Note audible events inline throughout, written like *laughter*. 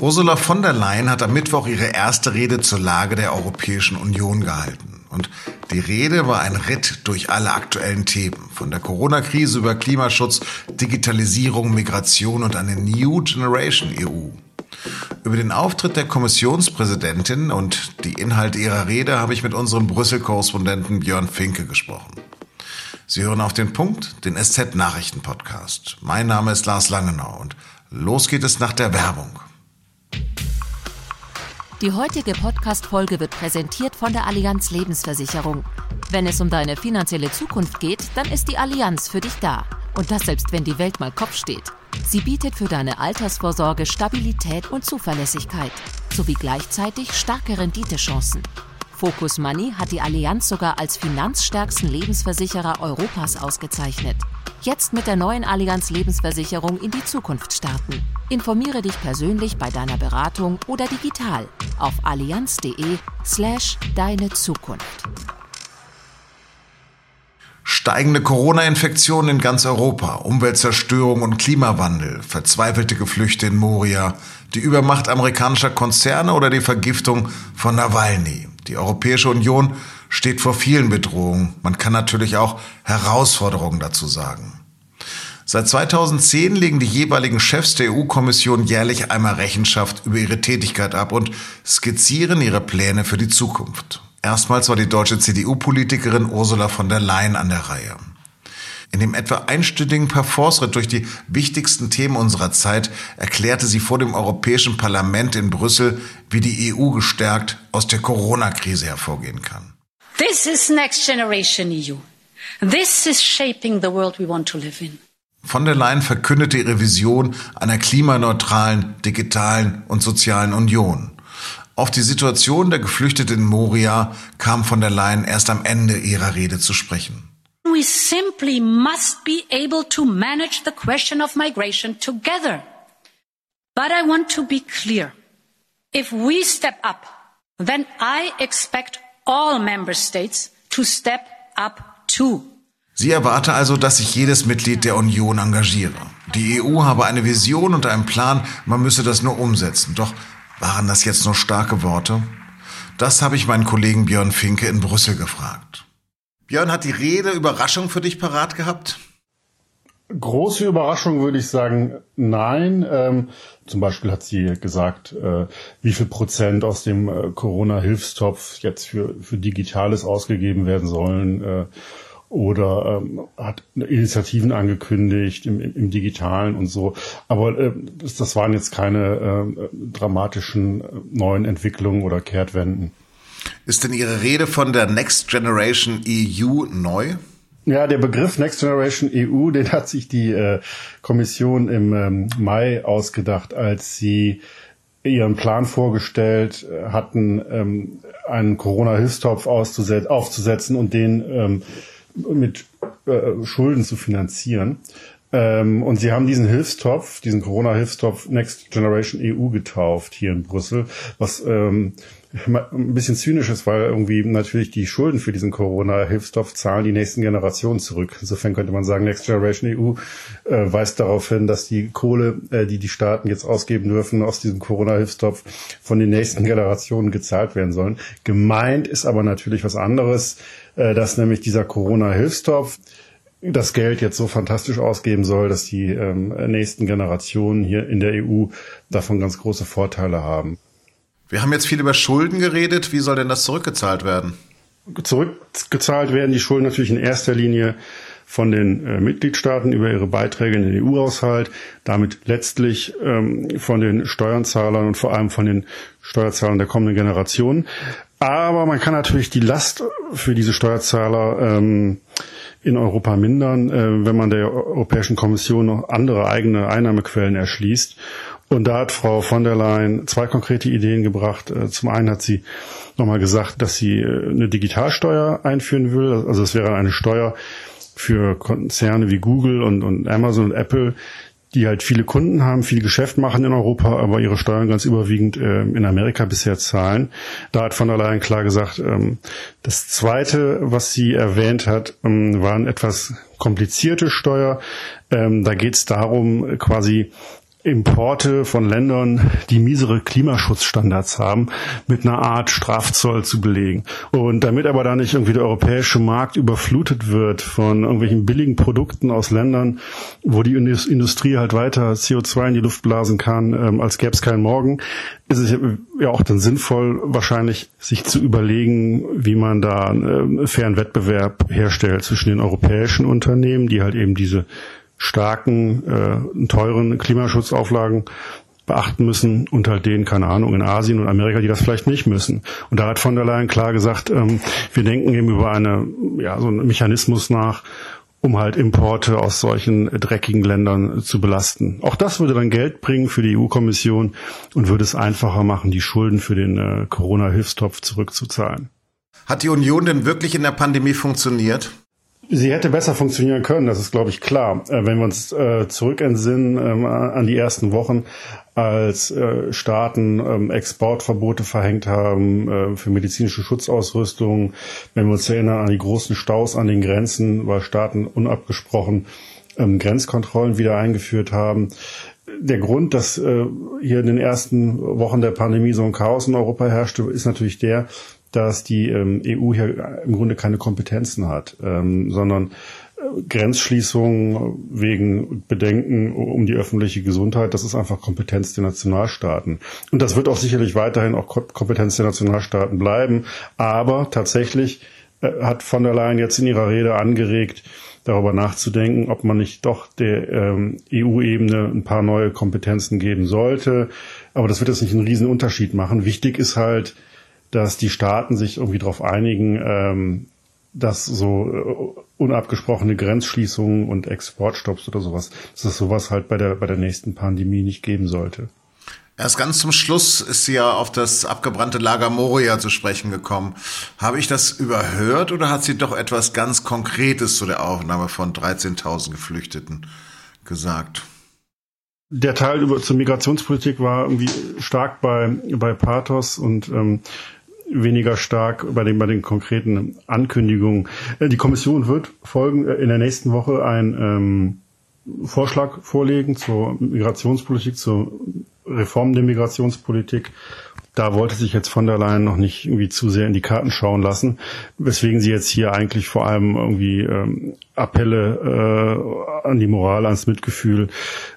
Ursula von der Leyen hat am Mittwoch ihre erste Rede zur Lage der Europäischen Union gehalten. Und die Rede war ein Ritt durch alle aktuellen Themen, von der Corona-Krise über Klimaschutz, Digitalisierung, Migration und eine New Generation EU. Über den Auftritt der Kommissionspräsidentin und die Inhalte ihrer Rede habe ich mit unserem Brüssel-Korrespondenten Björn Finke gesprochen. Sie hören auf den Punkt, den SZ-Nachrichten-Podcast. Mein Name ist Lars Langenau und los geht es nach der Werbung. Die heutige Podcast-Folge wird präsentiert von der Allianz Lebensversicherung. Wenn es um deine finanzielle Zukunft geht, dann ist die Allianz für dich da. Und das selbst wenn die Welt mal Kopf steht. Sie bietet für deine Altersvorsorge Stabilität und Zuverlässigkeit sowie gleichzeitig starke Renditechancen. Focus Money hat die Allianz sogar als finanzstärksten Lebensversicherer Europas ausgezeichnet. Jetzt mit der neuen Allianz Lebensversicherung in die Zukunft starten. Informiere dich persönlich bei deiner Beratung oder digital auf allianz.de slash deine Zukunft. Steigende Corona-Infektionen in ganz Europa, Umweltzerstörung und Klimawandel, verzweifelte Geflüchte in Moria, die Übermacht amerikanischer Konzerne oder die Vergiftung von Nawalny. Die Europäische Union steht vor vielen Bedrohungen. Man kann natürlich auch Herausforderungen dazu sagen. Seit 2010 legen die jeweiligen Chefs der EU-Kommission jährlich einmal Rechenschaft über ihre Tätigkeit ab und skizzieren ihre Pläne für die Zukunft. Erstmals war die deutsche CDU-Politikerin Ursula von der Leyen an der Reihe. In dem etwa einstündigen Parforce-Ritt durch die wichtigsten Themen unserer Zeit erklärte sie vor dem Europäischen Parlament in Brüssel, wie die EU gestärkt aus der Corona-Krise hervorgehen kann. This is next generation EU. This is shaping the world we want to live in. Von der Leyen verkündete ihre Vision einer klimaneutralen, digitalen und sozialen Union. Auf die Situation der Geflüchteten in Moria kam von der Leyen erst am Ende ihrer Rede zu sprechen. We simply must be able to manage the question of migration together. But I want to be clear. If we step up, then I expect all member states to step up too. Sie erwarte also, dass sich jedes Mitglied der Union engagiere. Die EU habe eine Vision und einen Plan, man müsse das nur umsetzen. Doch waren das jetzt nur starke Worte? Das habe ich meinen Kollegen Björn Finke in Brüssel gefragt. Björn, hat die Rede Überraschung für dich parat gehabt? Große Überraschung würde ich sagen, nein. Ähm, zum Beispiel hat sie gesagt, äh, wie viel Prozent aus dem äh, Corona-Hilfstopf jetzt für, für Digitales ausgegeben werden sollen. Äh, oder ähm, hat Initiativen angekündigt im, im Digitalen und so. Aber äh, das, das waren jetzt keine äh, dramatischen neuen Entwicklungen oder Kehrtwenden. Ist denn Ihre Rede von der Next Generation EU neu? Ja, der Begriff Next Generation EU, *laughs* den hat sich die äh, Kommission im ähm, Mai ausgedacht, als sie ihren Plan vorgestellt äh, hatten, ähm, einen Corona-Hilfstopf aufzusetzen und den ähm, mit äh, Schulden zu finanzieren. Ähm, und sie haben diesen Hilfstopf, diesen Corona-Hilfstopf Next Generation EU getauft hier in Brüssel, was ähm, ein bisschen zynisch ist, weil irgendwie natürlich die Schulden für diesen Corona-Hilfstopf zahlen die nächsten Generationen zurück. Insofern könnte man sagen, Next Generation EU äh, weist darauf hin, dass die Kohle, äh, die die Staaten jetzt ausgeben dürfen aus diesem Corona-Hilfstopf von den nächsten Generationen gezahlt werden sollen. Gemeint ist aber natürlich was anderes, äh, dass nämlich dieser Corona-Hilfstopf das Geld jetzt so fantastisch ausgeben soll, dass die ähm, nächsten Generationen hier in der EU davon ganz große Vorteile haben. Wir haben jetzt viel über Schulden geredet. Wie soll denn das zurückgezahlt werden? Zurückgezahlt werden die Schulden natürlich in erster Linie von den äh, Mitgliedstaaten über ihre Beiträge in den EU-Haushalt, damit letztlich ähm, von den Steuerzahlern und vor allem von den Steuerzahlern der kommenden Generationen. Aber man kann natürlich die Last für diese Steuerzahler ähm, in Europa mindern, äh, wenn man der Europäischen Kommission noch andere eigene Einnahmequellen erschließt. Und da hat Frau von der Leyen zwei konkrete Ideen gebracht. Äh, zum einen hat sie nochmal gesagt, dass sie äh, eine Digitalsteuer einführen will. Also es wäre eine Steuer für Konzerne wie Google und, und Amazon und Apple, die halt viele Kunden haben, viel Geschäft machen in Europa, aber ihre Steuern ganz überwiegend äh, in Amerika bisher zahlen. Da hat von der Leyen klar gesagt, ähm, das Zweite, was sie erwähnt hat, ähm, war eine etwas komplizierte Steuer. Ähm, da geht es darum, quasi Importe von Ländern, die miesere Klimaschutzstandards haben, mit einer Art Strafzoll zu belegen. Und damit aber da nicht irgendwie der europäische Markt überflutet wird von irgendwelchen billigen Produkten aus Ländern, wo die Industrie halt weiter CO2 in die Luft blasen kann, ähm, als gäbe es keinen Morgen, ist es ja auch dann sinnvoll, wahrscheinlich sich zu überlegen, wie man da einen äh, fairen Wettbewerb herstellt zwischen den europäischen Unternehmen, die halt eben diese starken, äh, teuren Klimaschutzauflagen beachten müssen und halt denen, keine Ahnung, in Asien und Amerika, die das vielleicht nicht müssen. Und da hat von der Leyen klar gesagt, ähm, wir denken eben über eine, ja, so einen Mechanismus nach, um halt Importe aus solchen dreckigen Ländern zu belasten. Auch das würde dann Geld bringen für die EU-Kommission und würde es einfacher machen, die Schulden für den äh, Corona-Hilfstopf zurückzuzahlen. Hat die Union denn wirklich in der Pandemie funktioniert? Sie hätte besser funktionieren können, das ist, glaube ich, klar. Äh, wenn wir uns äh, zurückentsinnen ähm, an die ersten Wochen, als äh, Staaten ähm, Exportverbote verhängt haben äh, für medizinische Schutzausrüstung, wenn wir uns erinnern an die großen Staus an den Grenzen, weil Staaten unabgesprochen ähm, Grenzkontrollen wieder eingeführt haben. Der Grund, dass äh, hier in den ersten Wochen der Pandemie so ein Chaos in Europa herrschte, ist natürlich der, dass die ähm, EU hier im Grunde keine Kompetenzen hat, ähm, sondern äh, Grenzschließungen wegen Bedenken um die öffentliche Gesundheit, das ist einfach Kompetenz der Nationalstaaten. Und das wird auch sicherlich weiterhin auch Kompetenz der Nationalstaaten bleiben. Aber tatsächlich äh, hat von der Leyen jetzt in ihrer Rede angeregt, darüber nachzudenken, ob man nicht doch der ähm, EU-Ebene ein paar neue Kompetenzen geben sollte. Aber das wird jetzt nicht einen riesen Unterschied machen. Wichtig ist halt, dass die Staaten sich irgendwie darauf einigen, ähm, dass so äh, unabgesprochene Grenzschließungen und Exportstopps oder sowas, dass es sowas halt bei der, bei der nächsten Pandemie nicht geben sollte. Erst ganz zum Schluss ist sie ja auf das abgebrannte Lager Moria zu sprechen gekommen. Habe ich das überhört oder hat sie doch etwas ganz Konkretes zu der Aufnahme von 13.000 Geflüchteten gesagt? Der Teil über zur Migrationspolitik war irgendwie stark bei bei Pathos und ähm, weniger stark bei den, bei den konkreten Ankündigungen. Äh, die Kommission wird folgen, äh, in der nächsten Woche einen ähm, Vorschlag vorlegen zur Migrationspolitik, zur Reform der Migrationspolitik. Da wollte sich jetzt von der Leyen noch nicht irgendwie zu sehr in die Karten schauen lassen, weswegen sie jetzt hier eigentlich vor allem irgendwie ähm, Appelle äh, an die Moral, ans Mitgefühl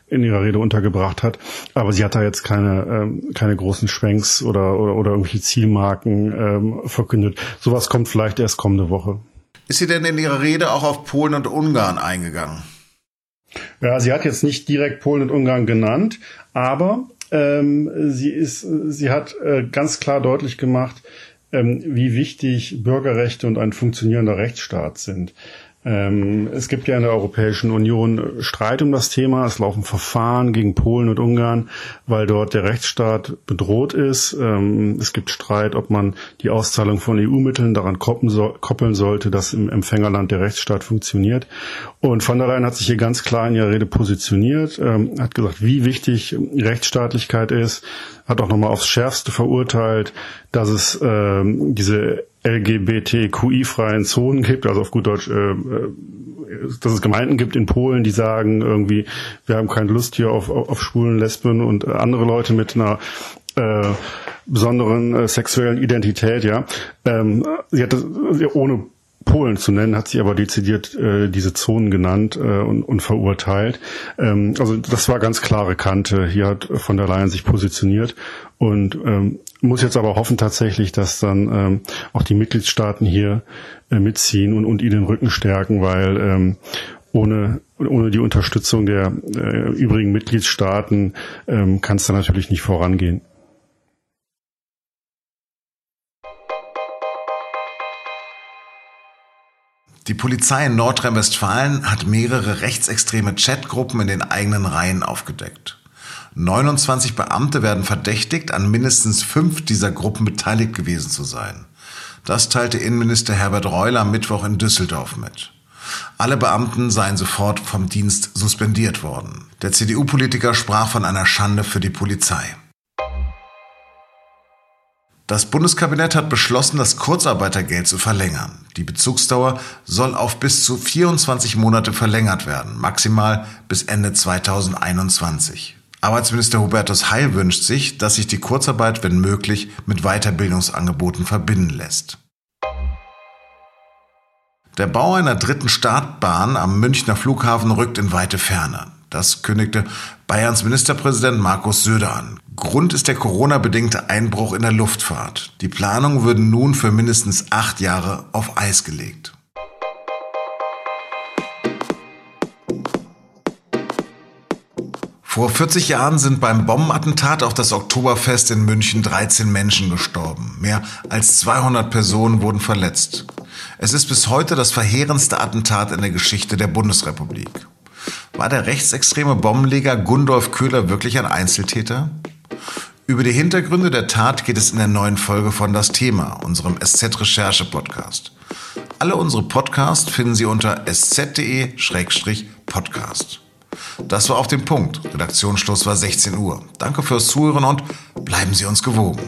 in ihrer Rede untergebracht hat. Aber sie hat da jetzt keine, ähm, keine großen Schwenks oder, oder, oder irgendwelche Zielmarken ähm, verkündet. Sowas kommt vielleicht erst kommende Woche. Ist sie denn in ihrer Rede auch auf Polen und Ungarn eingegangen? Ja, sie hat jetzt nicht direkt Polen und Ungarn genannt, aber ähm, sie ist, sie hat äh, ganz klar deutlich gemacht, ähm, wie wichtig Bürgerrechte und ein funktionierender Rechtsstaat sind. Ähm, es gibt ja in der Europäischen Union Streit um das Thema. Es laufen Verfahren gegen Polen und Ungarn, weil dort der Rechtsstaat bedroht ist. Ähm, es gibt Streit, ob man die Auszahlung von EU-Mitteln daran koppeln sollte, dass im Empfängerland der Rechtsstaat funktioniert. Und von der Leyen hat sich hier ganz klar in ihrer Rede positioniert, ähm, hat gesagt, wie wichtig Rechtsstaatlichkeit ist, hat auch nochmal aufs Schärfste verurteilt, dass es diese LGBTQI-freien Zonen gibt, also auf gut Deutsch, äh, äh, dass es Gemeinden gibt in Polen, die sagen irgendwie, wir haben keine Lust hier auf, auf, auf Schwulen, Lesben und andere Leute mit einer äh, besonderen äh, sexuellen Identität, ja. Ähm, sie hat das, ohne Polen zu nennen, hat sie aber dezidiert äh, diese Zonen genannt äh, und, und verurteilt. Ähm, also das war ganz klare Kante. Hier hat von der Leyen sich positioniert und ähm, muss jetzt aber hoffen tatsächlich, dass dann ähm, auch die Mitgliedstaaten hier äh, mitziehen und, und ihnen den Rücken stärken, weil ähm, ohne, ohne die Unterstützung der äh, übrigen Mitgliedstaaten ähm, kann es da natürlich nicht vorangehen. Die Polizei in Nordrhein-Westfalen hat mehrere rechtsextreme Chatgruppen in den eigenen Reihen aufgedeckt. 29 Beamte werden verdächtigt, an mindestens fünf dieser Gruppen beteiligt gewesen zu sein. Das teilte Innenminister Herbert Reul am Mittwoch in Düsseldorf mit. Alle Beamten seien sofort vom Dienst suspendiert worden. Der CDU-Politiker sprach von einer Schande für die Polizei. Das Bundeskabinett hat beschlossen, das Kurzarbeitergeld zu verlängern. Die Bezugsdauer soll auf bis zu 24 Monate verlängert werden, maximal bis Ende 2021. Arbeitsminister Hubertus Heil wünscht sich, dass sich die Kurzarbeit, wenn möglich, mit Weiterbildungsangeboten verbinden lässt. Der Bau einer dritten Startbahn am Münchner Flughafen rückt in weite Ferne. Das kündigte Bayerns Ministerpräsident Markus Söder an. Grund ist der Corona-bedingte Einbruch in der Luftfahrt. Die Planungen würden nun für mindestens acht Jahre auf Eis gelegt. Vor 40 Jahren sind beim Bombenattentat auf das Oktoberfest in München 13 Menschen gestorben. Mehr als 200 Personen wurden verletzt. Es ist bis heute das verheerendste Attentat in der Geschichte der Bundesrepublik. War der rechtsextreme Bombenleger Gundolf Köhler wirklich ein Einzeltäter? Über die Hintergründe der Tat geht es in der neuen Folge von Das Thema, unserem SZ-Recherche-Podcast. Alle unsere Podcasts finden Sie unter sz.de-podcast. Das war auf dem Punkt. Redaktionsschluss war 16 Uhr. Danke fürs Zuhören und bleiben Sie uns gewogen.